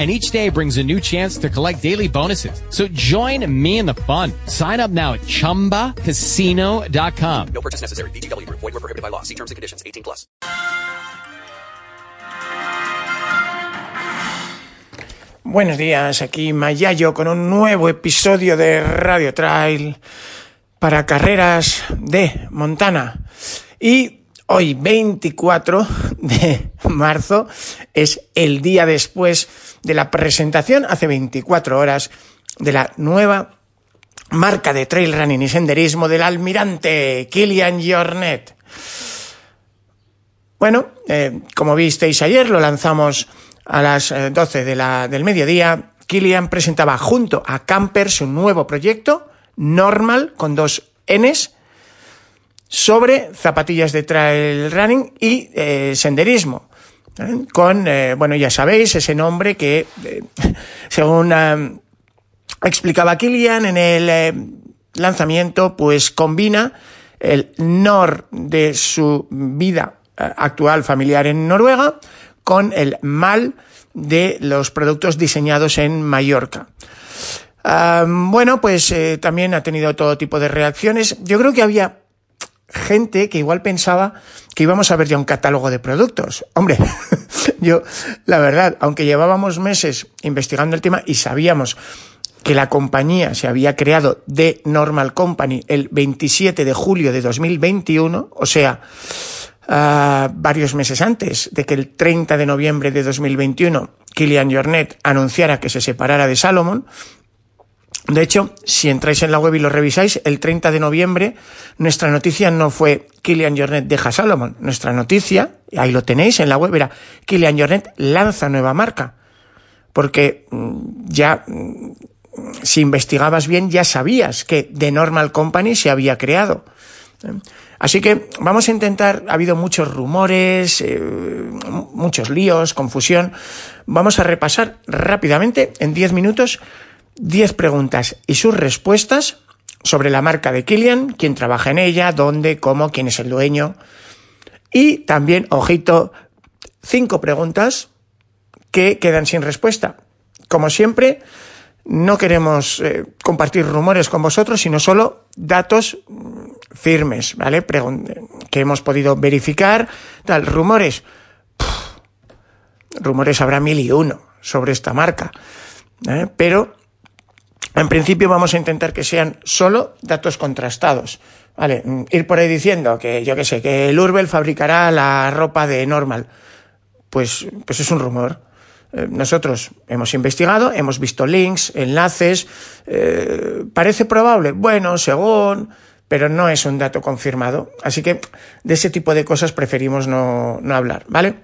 and each day brings a new chance to collect daily bonuses. So join me in the fun. Sign up now at ChumbaCasino.com. No purchase necessary. VGW Group. Void were prohibited by law. See terms and conditions. 18 plus. Buenos días, aquí Mayayo con un nuevo episodio de Radio Trail para carreras de Montana. Y hoy, 24 de marzo, es el día después de la presentación, hace 24 horas, de la nueva marca de trail running y senderismo del almirante Kilian Jornet. Bueno, eh, como visteis ayer, lo lanzamos a las 12 de la, del mediodía. Kilian presentaba junto a Camper su nuevo proyecto, Normal, con dos Ns, sobre zapatillas de trail running y eh, senderismo. ¿eh? Con, eh, bueno, ya sabéis, ese nombre que, según explicaba Kilian en el lanzamiento, pues combina el Nor de su vida actual familiar en Noruega con el mal de los productos diseñados en Mallorca. Ah, bueno, pues también ha tenido todo tipo de reacciones. Yo creo que había gente que igual pensaba que íbamos a ver ya un catálogo de productos. Hombre, yo, la verdad, aunque llevábamos meses investigando el tema y sabíamos que la compañía se había creado de Normal Company el 27 de julio de 2021, o sea, uh, varios meses antes de que el 30 de noviembre de 2021 Kilian Jornet anunciara que se separara de Salomon. De hecho, si entráis en la web y lo revisáis, el 30 de noviembre nuestra noticia no fue Kilian Jornet deja Salomon. Nuestra noticia, ahí lo tenéis en la web, era Kilian Jornet lanza nueva marca. Porque ya si investigabas bien, ya sabías que The Normal Company se había creado. Así que vamos a intentar, ha habido muchos rumores, eh, muchos líos, confusión. Vamos a repasar rápidamente, en 10 minutos, 10 preguntas y sus respuestas sobre la marca de Killian, quién trabaja en ella, dónde, cómo, quién es el dueño. Y también, ojito, 5 preguntas que quedan sin respuesta. Como siempre, no queremos eh, compartir rumores con vosotros, sino solo datos firmes, ¿vale? Que hemos podido verificar, tal, rumores. Rumores habrá mil y uno sobre esta marca, ¿eh? pero en principio vamos a intentar que sean solo datos contrastados. Vale, ir por ahí diciendo que yo que sé, que el Urbel fabricará la ropa de Normal. Pues, pues es un rumor. Eh, nosotros hemos investigado, hemos visto links, enlaces. Eh, ¿Parece probable? Bueno, según, pero no es un dato confirmado. Así que de ese tipo de cosas preferimos no, no hablar, ¿vale?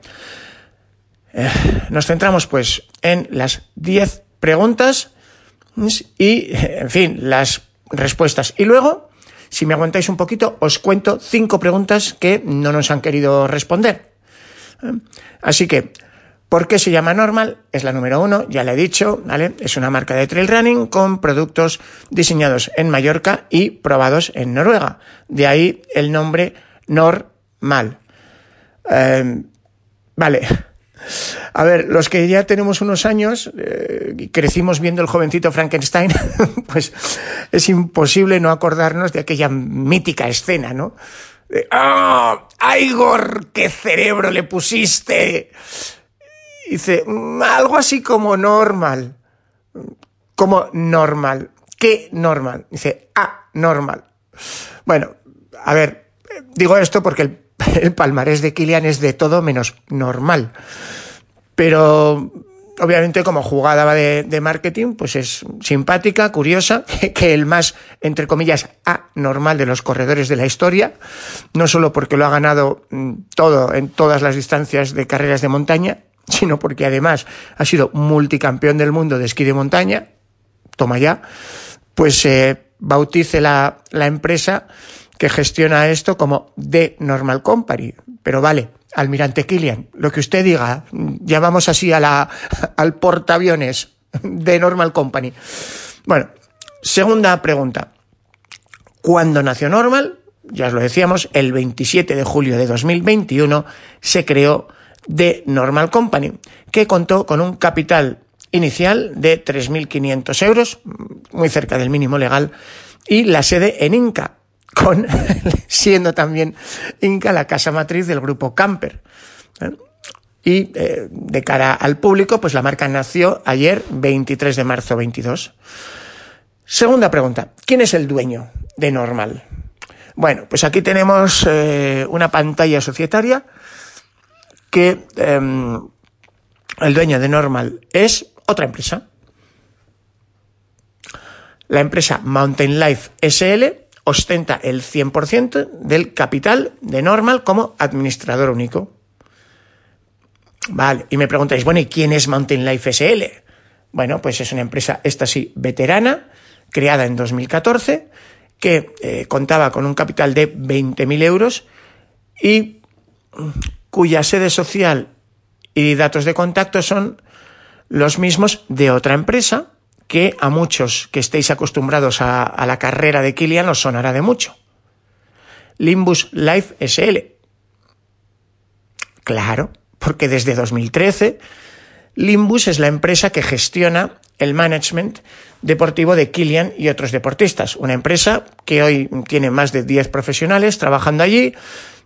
Eh, nos centramos pues en las 10 preguntas y, en fin, las respuestas. Y luego, si me aguantáis un poquito, os cuento cinco preguntas que no nos han querido responder. Así que, ¿por qué se llama Normal? Es la número uno, ya le he dicho, ¿vale? Es una marca de trail running con productos diseñados en Mallorca y probados en Noruega. De ahí el nombre Normal. Eh, vale. A ver, los que ya tenemos unos años eh, y crecimos viendo el jovencito Frankenstein, pues es imposible no acordarnos de aquella mítica escena, ¿no? De, ¡Oh, Igor, qué cerebro le pusiste! Dice, algo así como normal. Como normal. ¿Qué normal? Dice, ah, normal. Bueno, a ver, digo esto porque el, el palmarés de Kilian es de todo menos normal. Pero obviamente como jugada de, marketing, pues es simpática, curiosa, que, el más, entre comillas, anormal de los corredores de la historia, no solo porque lo ha ganado todo en todas las distancias de carreras de montaña, sino porque además ha sido multicampeón del mundo de esquí de montaña, toma ya, pues eh, bautice la, la empresa que gestiona esto como The Normal Company, pero vale, almirante Kilian, lo que usted diga, llamamos así a la, al portaaviones de Normal Company. Bueno, segunda pregunta. ¿Cuándo nació Normal? Ya os lo decíamos, el 27 de julio de 2021 se creó The Normal Company, que contó con un capital inicial de 3.500 euros, muy cerca del mínimo legal, y la sede en Inca, con, siendo también Inca la casa matriz del grupo Camper. ¿Eh? Y eh, de cara al público, pues la marca nació ayer, 23 de marzo 22. Segunda pregunta, ¿quién es el dueño de Normal? Bueno, pues aquí tenemos eh, una pantalla societaria que eh, el dueño de Normal es otra empresa. La empresa Mountain Life SL ostenta el 100% del capital de Normal como administrador único. Vale, y me preguntáis, bueno, ¿y quién es Mountain Life SL? Bueno, pues es una empresa, esta sí, veterana, creada en 2014, que eh, contaba con un capital de 20.000 euros y cuya sede social y datos de contacto son los mismos de otra empresa que a muchos que estéis acostumbrados a, la carrera de Kilian os sonará de mucho. Limbus Life SL. Claro, porque desde 2013 Limbus es la empresa que gestiona el management deportivo de Kilian y otros deportistas. Una empresa que hoy tiene más de 10 profesionales trabajando allí.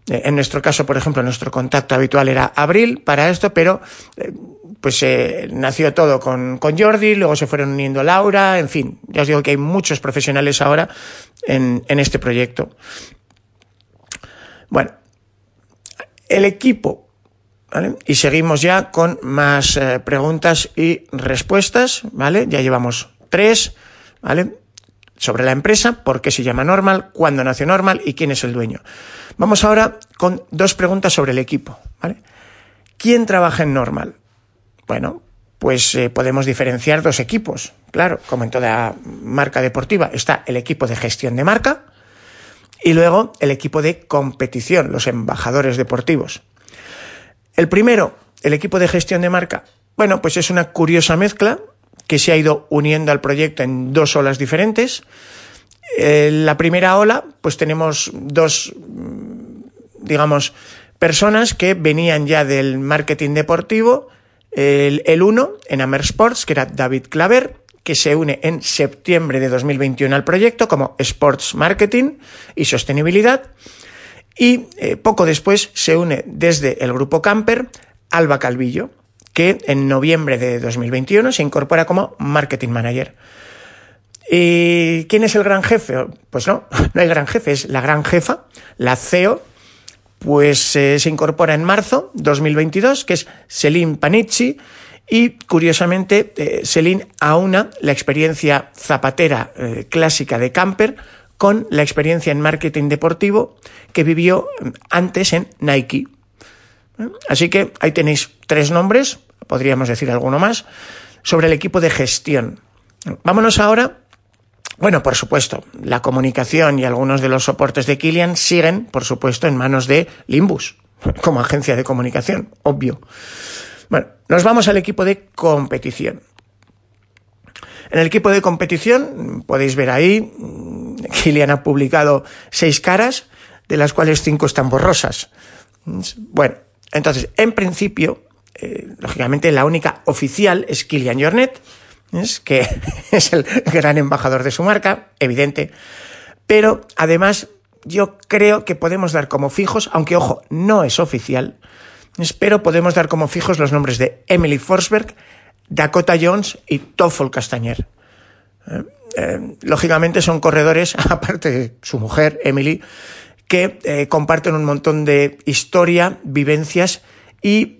Eh, en nuestro caso, por ejemplo, nuestro contacto habitual era Abril para esto, pero eh, pues eh, nació todo con, con Jordi, luego se fueron uniendo Laura, en fin, ya os digo que hay muchos profesionales ahora en, en este proyecto. Bueno, el equipo ¿Vale? Y seguimos ya con más eh, preguntas y respuestas, ¿vale? Ya llevamos tres, ¿vale? Sobre la empresa, por qué se llama Normal, cuándo nació Normal y quién es el dueño. Vamos ahora con dos preguntas sobre el equipo, ¿vale? ¿Quién trabaja en Normal? Bueno, pues eh, podemos diferenciar dos equipos. Claro, como en toda marca deportiva, está el equipo de gestión de marca y luego el equipo de competición, los embajadores deportivos. El primero, el equipo de gestión de marca. Bueno, pues es una curiosa mezcla que se ha ido uniendo al proyecto en dos olas diferentes. En la primera ola, pues tenemos dos, digamos, personas que venían ya del marketing deportivo. El, el uno, en Amer Sports, que era David Claver, que se une en septiembre de 2021 al proyecto como Sports Marketing y Sostenibilidad. Y eh, poco después se une desde el grupo Camper Alba Calvillo, que en noviembre de 2021 se incorpora como Marketing Manager. ¿Y quién es el gran jefe? Pues no, no hay gran jefe, es la gran jefa, la CEO, pues eh, se incorpora en marzo 2022, que es Celine Panici, y curiosamente eh, Celine aúna la experiencia zapatera eh, clásica de camper con la experiencia en marketing deportivo que vivió antes en Nike. Así que ahí tenéis tres nombres, podríamos decir alguno más, sobre el equipo de gestión. Vámonos ahora bueno, por supuesto, la comunicación y algunos de los soportes de Kilian siguen, por supuesto, en manos de Limbus, como agencia de comunicación, obvio. Bueno, nos vamos al equipo de competición. En el equipo de competición, podéis ver ahí, Kilian ha publicado seis caras, de las cuales cinco están borrosas. Bueno, entonces, en principio, eh, lógicamente la única oficial es Kilian Jornet, es que es el gran embajador de su marca, evidente. Pero además, yo creo que podemos dar como fijos, aunque ojo, no es oficial, pero podemos dar como fijos los nombres de Emily Forsberg, Dakota Jones y Toffel Castañer. Eh, eh, lógicamente son corredores, aparte de su mujer, Emily, que eh, comparten un montón de historia, vivencias y,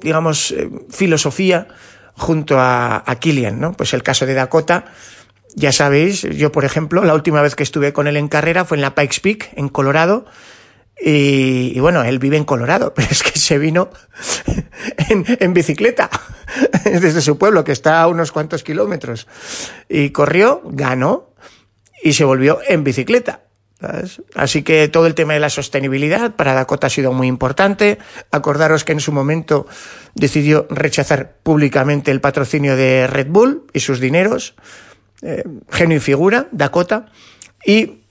digamos, filosofía junto a, a Killian, ¿no? Pues el caso de Dakota, ya sabéis, yo por ejemplo, la última vez que estuve con él en carrera fue en la Pikes Peak, en Colorado, y, y, bueno, él vive en Colorado, pero es que se vino en, en, bicicleta desde su pueblo, que está a unos cuantos kilómetros. Y corrió, ganó y se volvió en bicicleta. Así que todo el tema de la sostenibilidad para Dakota ha sido muy importante. Acordaros que en su momento decidió rechazar públicamente el patrocinio de Red Bull y sus dineros. Eh, genio y figura, Dakota. Y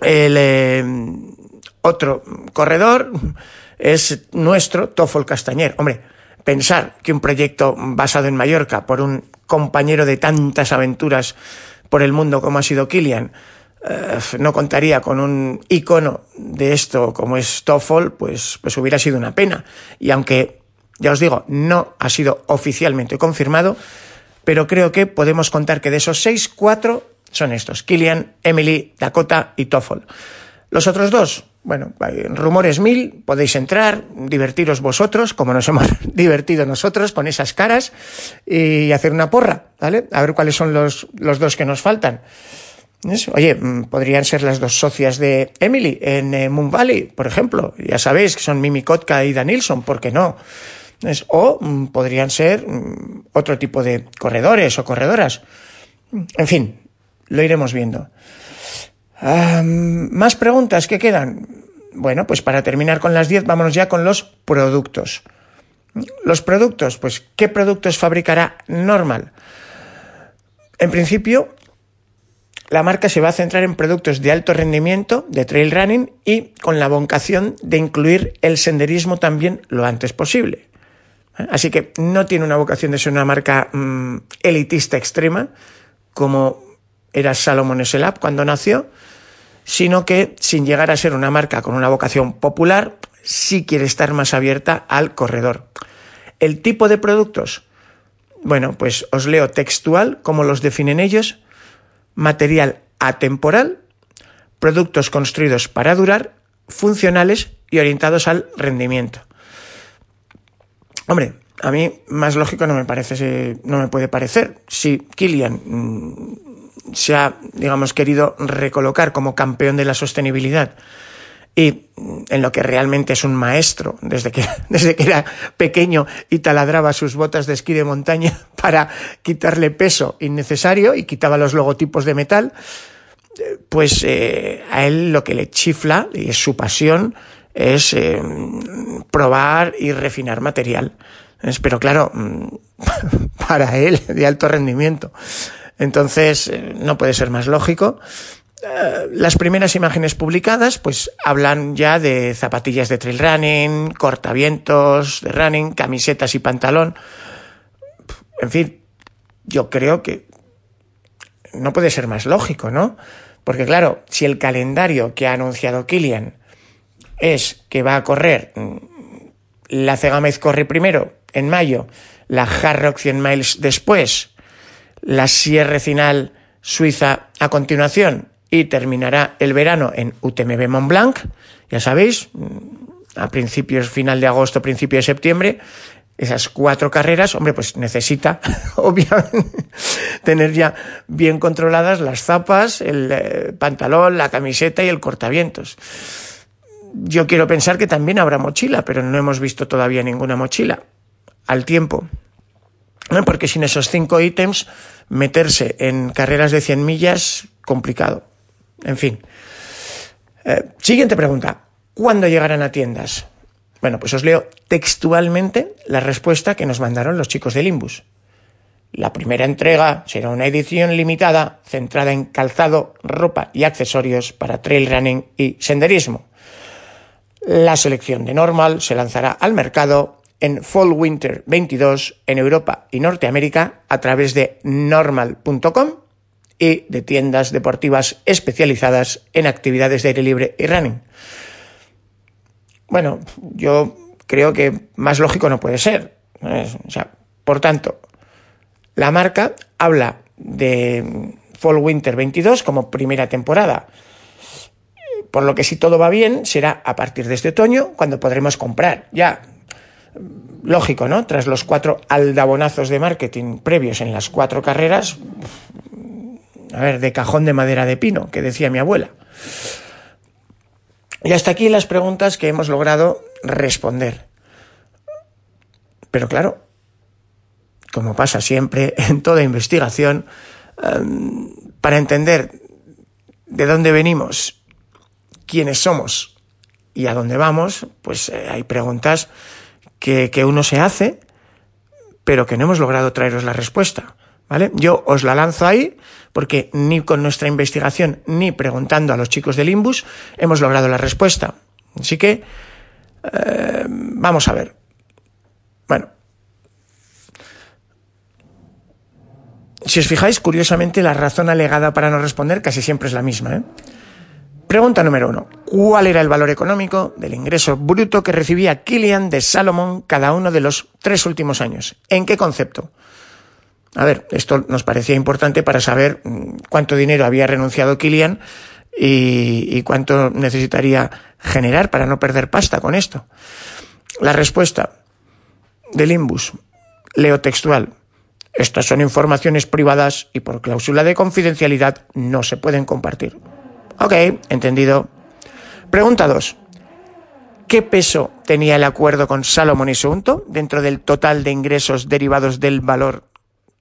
el eh, otro corredor es nuestro, Toffol Castañer. Hombre, pensar que un proyecto basado en Mallorca por un compañero de tantas aventuras por el mundo como ha sido Kilian, eh, no contaría con un icono de esto como es Toffol, pues, pues hubiera sido una pena. Y aunque, ya os digo, no ha sido oficialmente confirmado, pero creo que podemos contar que de esos seis, cuatro son estos, Kilian, Emily, Dakota y Toffol. Los otros dos, bueno, rumores mil, podéis entrar, divertiros vosotros, como nos hemos divertido nosotros con esas caras, y hacer una porra, ¿vale? A ver cuáles son los, los dos que nos faltan. Oye, mm, podrían ser las dos socias de Emily en eh, Moon Valley, por ejemplo. Ya sabéis que son Mimi Kotka y Dan Nilsson, ¿por qué no? O mm, podrían ser mm, otro tipo de corredores o corredoras. En fin, lo iremos viendo. más preguntas que quedan. Bueno, pues para terminar con las 10, vámonos ya con los productos. Los productos, pues, ¿qué productos fabricará Normal? En principio, la marca se va a centrar en productos de alto rendimiento, de trail running y con la vocación de incluir el senderismo también lo antes posible. Así que no tiene una vocación de ser una marca mm, elitista extrema, como era Salomon Selab cuando nació, sino que sin llegar a ser una marca con una vocación popular, sí quiere estar más abierta al corredor. El tipo de productos, bueno, pues os leo textual como los definen ellos, material atemporal, productos construidos para durar, funcionales y orientados al rendimiento. Hombre, a mí más lógico no me parece, no me puede parecer. Si Kilian mm, se ha, digamos, querido recolocar como campeón de la sostenibilidad y en lo que realmente es un maestro desde que, desde que era pequeño y taladraba sus botas de esquí de montaña para quitarle peso innecesario y quitaba los logotipos de metal, pues eh, a él lo que le chifla y es su pasión es eh, probar y refinar material. Pero claro, para él de alto rendimiento. Entonces, eh, no puede ser más lógico. Eh, las primeras imágenes publicadas, pues hablan ya de zapatillas de trail running, cortavientos de running, camisetas y pantalón. En fin, yo creo que no puede ser más lógico, ¿no? Porque claro, si el calendario que ha anunciado Kilian es que va a correr mm, la Cegamez corre primero en mayo, la Hard Rock 100 miles después, la Sierra Final Suiza a continuación y terminará el verano en UTMB Mont Blanc, ya sabéis, a principios, final de agosto, principio de septiembre, esas cuatro carreras, hombre, pues necesita, obviamente, tener ya bien controladas las zapas, el eh, pantalón, la camiseta y el cortavientos. Yo quiero pensar que también habrá mochila, pero no hemos visto todavía ninguna mochila al tiempo. Porque sin esos cinco ítems, meterse en carreras de 100 millas, complicado. En fin. Eh, siguiente pregunta. ¿Cuándo llegarán a tiendas? Bueno, pues os leo textualmente la respuesta que nos mandaron los chicos de Limbus. La primera entrega será una edición limitada centrada en calzado, ropa y accesorios para trail running y senderismo. La selección de Normal se lanzará al mercado en Fall Winter 22 en Europa y Norteamérica a través de normal.com y de tiendas deportivas especializadas en actividades de aire libre y running. Bueno, yo creo que más lógico no puede ser. O sea, por tanto, la marca habla de Fall Winter 22 como primera temporada. Por lo que si todo va bien, será a partir de este otoño cuando podremos comprar ya lógico, ¿no? Tras los cuatro aldabonazos de marketing previos en las cuatro carreras, a ver, de cajón de madera de pino, que decía mi abuela. Y hasta aquí las preguntas que hemos logrado responder. Pero claro, como pasa siempre en toda investigación, em, para entender de dónde venimos quiénes somos y a dónde vamos, pues eh, hay preguntas que, que uno se hace, pero que no hemos logrado traeros la respuesta. ¿Vale? Yo os la lanzo ahí porque ni con nuestra investigación ni preguntando a los chicos del Imbus hemos logrado la respuesta. Así que eh, vamos a ver. Bueno. Si os fijáis, curiosamente, la razón alegada para no responder casi siempre es la misma. ¿eh? Pregunta número uno. ¿Cuál era el valor económico del ingreso bruto que recibía Killian de Salomon cada uno de los tres últimos años? ¿En qué concepto? A ver, esto nos parecía importante para saber mm, cuánto dinero había renunciado Killian y, y cuánto necesitaría generar para no perder pasta con esto. La respuesta del Imbus, leo textual. Estas son informaciones privadas y por cláusula de confidencialidad no se pueden compartir. Ok, entendido. Pregunta 2. ¿Qué peso tenía el acuerdo con Salomon y Sunto dentro del total de ingresos derivados del valor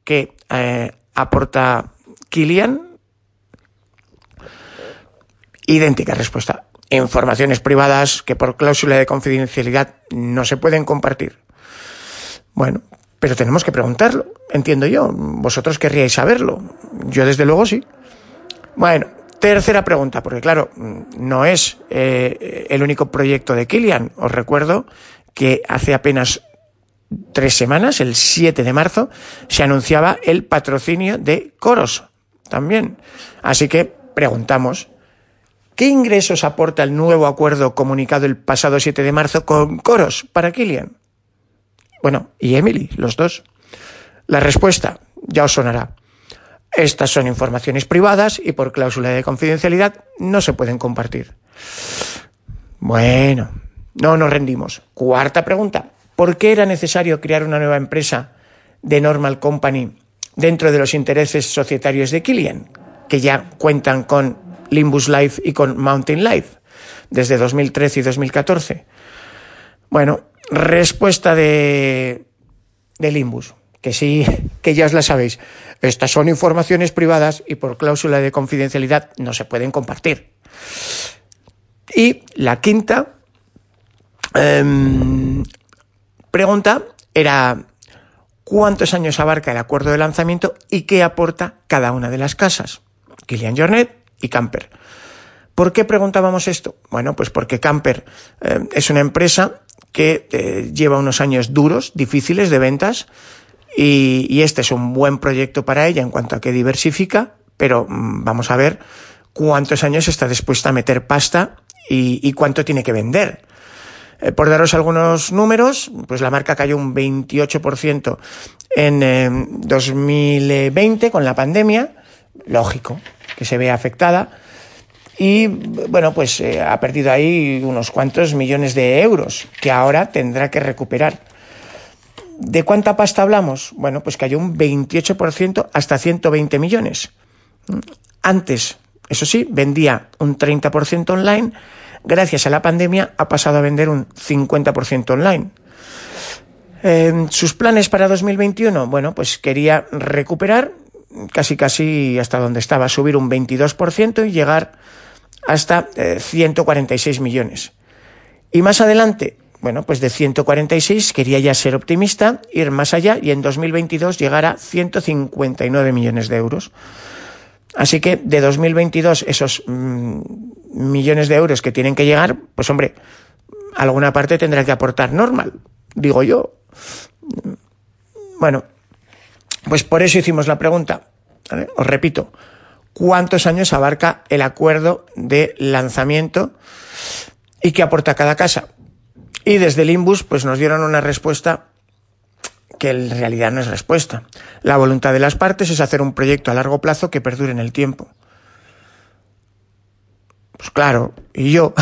que eh, aporta Kilian? Idéntica respuesta. Informaciones privadas que por cláusula de confidencialidad no se pueden compartir. Bueno, pero tenemos que preguntarlo, entiendo yo. Vosotros querríais saberlo. Yo desde luego sí. Bueno, tercera pregunta, porque claro, no es eh, el único proyecto de Kilian. Os recuerdo que hace apenas tres semanas, el 7 de marzo, se anunciaba el patrocinio de Coros también. Así que preguntamos, ¿qué ingresos aporta el nuevo acuerdo comunicado el pasado 7 de marzo con Coros para Kilian? Bueno, y Emily, los dos. La respuesta ya os sonará. Estas son informaciones privadas y por cláusula de confidencialidad no se pueden compartir. Bueno, no nos rendimos. Cuarta pregunta. ¿Por qué era necesario crear una nueva empresa de Normal Company dentro de los intereses societarios de Killian, que ya cuentan con Limbus Life y con Mountain Life desde 2013 y 2014? Bueno, respuesta de, de Limbus, que sí, que ya os la sabéis. Estas son informaciones privadas y por cláusula de confidencialidad no se pueden compartir. Y la quinta, eh, pregunta era cuántos años abarca el acuerdo de lanzamiento y qué aporta cada una de las casas, Kilian Jornet y Camper. ¿Por qué preguntábamos esto? Bueno, pues porque Camper eh, es una empresa que eh, lleva unos años duros, difíciles de ventas, y, este es un buen proyecto para ella en cuanto a que diversifica, pero mm, vamos a ver cuántos años está dispuesta a meter pasta y cuánto tiene que vender. Eh, por daros algunos números, pues la marca cayó un 28% en eh, 2020 con la pandemia, lógico que se vea afectada, y bueno, pues eh, ha perdido ahí unos cuantos millones de euros que ahora tendrá que recuperar. ¿De cuánta pasta hablamos? Bueno, pues cayó un 28% hasta 120 millones. Antes, eso sí, vendía un 30% online gracias a la pandemia, ha pasado a vender un 50% online. Eh, ¿Sus planes para 2021? Bueno, pues quería recuperar casi casi hasta donde estaba, subir un 22% y llegar hasta eh, 146 millones. Y más adelante, bueno, pues de 146 quería ya ser optimista, ir más allá y en 2022 llegar a 159 millones de euros. Así que de 2022 esos mmm, millones de euros que tienen que llegar, pues hombre, alguna parte tendrá que aportar normal, digo yo. Bueno, pues por eso hicimos la pregunta. Os repito, ¿cuántos años abarca el acuerdo de lanzamiento y qué aporta cada casa? Y desde el Imbus pues nos dieron una respuesta que en realidad no es respuesta. La voluntad de las partes es hacer un proyecto a largo plazo que perdure en el tiempo. Pues claro, y yo.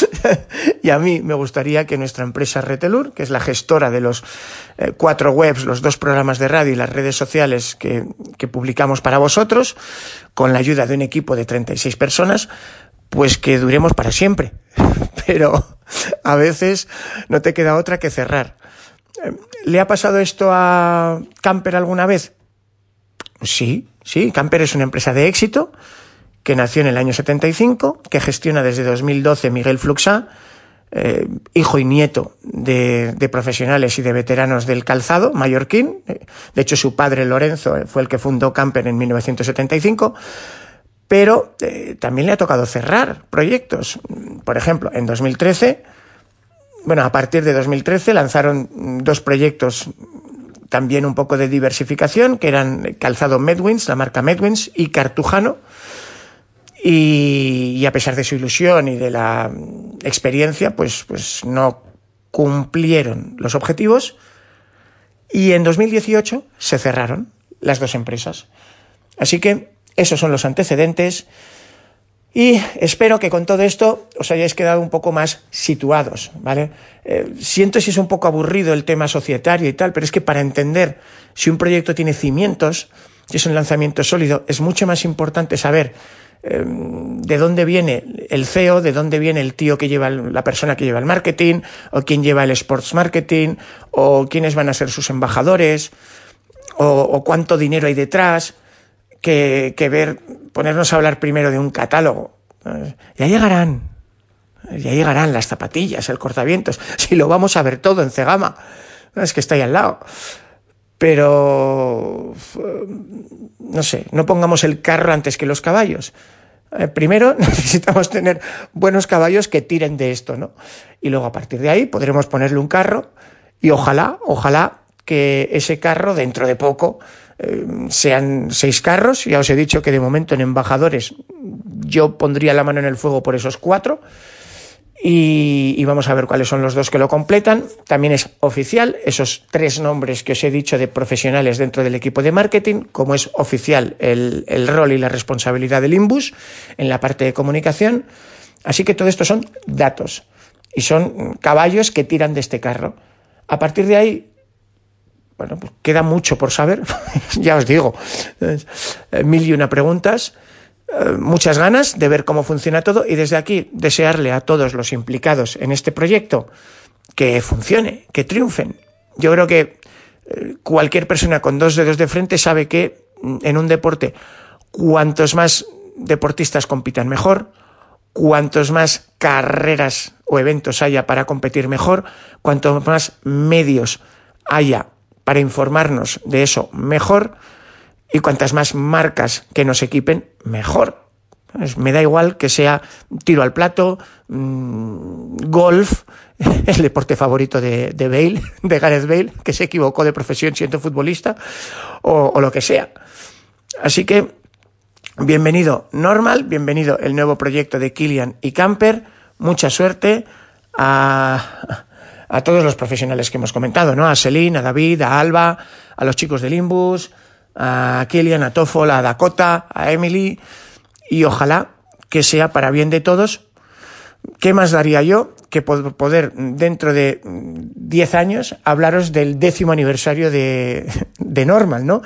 y a mí me gustaría que nuestra empresa Retelur, que es la gestora de los eh, cuatro webs, los dos programas de radio y las redes sociales que, que publicamos para vosotros, con la ayuda de un equipo de 36 personas, pues que duremos para siempre. Pero a veces no te queda otra que cerrar. ¿Le ha pasado esto a Camper alguna vez? Sí, sí, Camper es una empresa de éxito que nació en el año 75, que gestiona desde 2012 Miguel Fluxá, eh, hijo y nieto de, profesionales y de veteranos del calzado mallorquín. De hecho, su padre Lorenzo fue el que fundó Camper en 1975. Pero eh, también le ha tocado cerrar proyectos. Por ejemplo, en 2013, bueno, a partir de 2013 lanzaron dos proyectos también un poco de diversificación, que eran calzado Medwins, la marca Medwins, y Cartujano, y, a pesar de su ilusión y de la experiencia, pues, pues no cumplieron los objetivos y en 2018 se cerraron las dos empresas. Así que esos son los antecedentes y espero que con todo esto os hayáis quedado un poco más situados, ¿vale? Eh, siento si es un poco aburrido el tema societario y tal, pero es que para entender si un proyecto tiene cimientos, si es un lanzamiento sólido, es mucho más importante saber Em, de dónde viene el CEO, de dónde viene el tío que lleva la persona que lleva el marketing, o quién lleva el sports marketing, o quiénes van a ser sus embajadores, o, cuánto dinero hay detrás, que, que, ver, ponernos a hablar primero de un catálogo. Ya llegarán, ya llegarán las zapatillas, el cortavientos, si lo vamos a ver todo en Cegama, es que está ahí al lado. Pero, no sé, no pongamos el carro antes que los caballos. Eh, primero necesitamos tener buenos caballos que tiren de esto, ¿no? Y luego a partir de ahí podremos ponerle un carro y ojalá, ojalá que ese carro dentro de poco eh, sean seis carros. Ya os he dicho que de momento en embajadores yo pondría la mano en el fuego por esos cuatro y, vamos a ver cuáles son los dos que lo completan. También es oficial esos tres nombres que os he dicho de profesionales dentro del equipo de marketing, como es oficial el, el rol y la responsabilidad del Imbus en la parte de comunicación. Así que todo esto son datos y son caballos que tiran de este carro. A partir de ahí, bueno, pues queda mucho por saber, ya os digo, mil y una preguntas. Muchas ganas de ver cómo funciona todo y desde aquí desearle a todos los implicados en este proyecto que funcione, que triunfen. Yo creo que eh, cualquier persona con dos dedos de frente sabe que mm, en un deporte cuantos más deportistas compitan mejor, cuantos más carreras o eventos haya para competir mejor, cuantos más medios haya para informarnos de eso mejor, y cuantas más marcas que nos equipen, mejor. Me da igual que sea tiro al plato, mmm, golf, el deporte favorito de, de, Bale, de Gareth Bale, que se equivocó de profesión siendo futbolista, o, lo que sea. Así que, bienvenido Normal, bienvenido el nuevo proyecto de Kilian y Camper, mucha suerte a, a todos los profesionales que hemos comentado, ¿no? A Selin, a David, a Alba, a los chicos del Imbus, a Killian, a Toffol, a Dakota, a Emily y ojalá que sea para bien de todos. ¿Qué más daría yo que poder dentro de 10 años hablaros del décimo aniversario de, de Normal, ¿no?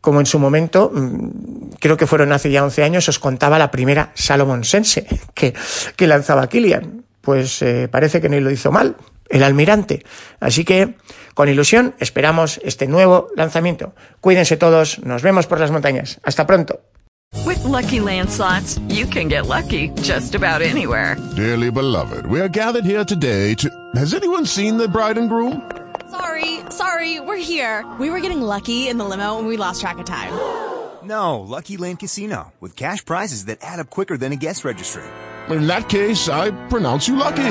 Como en su momento, mm, creo que fueron hace ya 11 años, os contaba la primera Salomon Sense que, que lanzaba Killian. Pues eh, parece que no lo hizo mal, el almirante. Así que, con ilusión, esperamos este nuevo lanzamiento. Cuídense todos, nos vemos por las montañas. Hasta pronto. With lucky landslots, you can get lucky just about anywhere. Dearly beloved, we are gathered here today to. Has anyone seen the bride and groom? Sorry, sorry, we're here. We were getting lucky in the limo and we lost track of time. No, Lucky Land Casino, with cash prizes that add up quicker than a guest registry. In that case, I pronounce you lucky.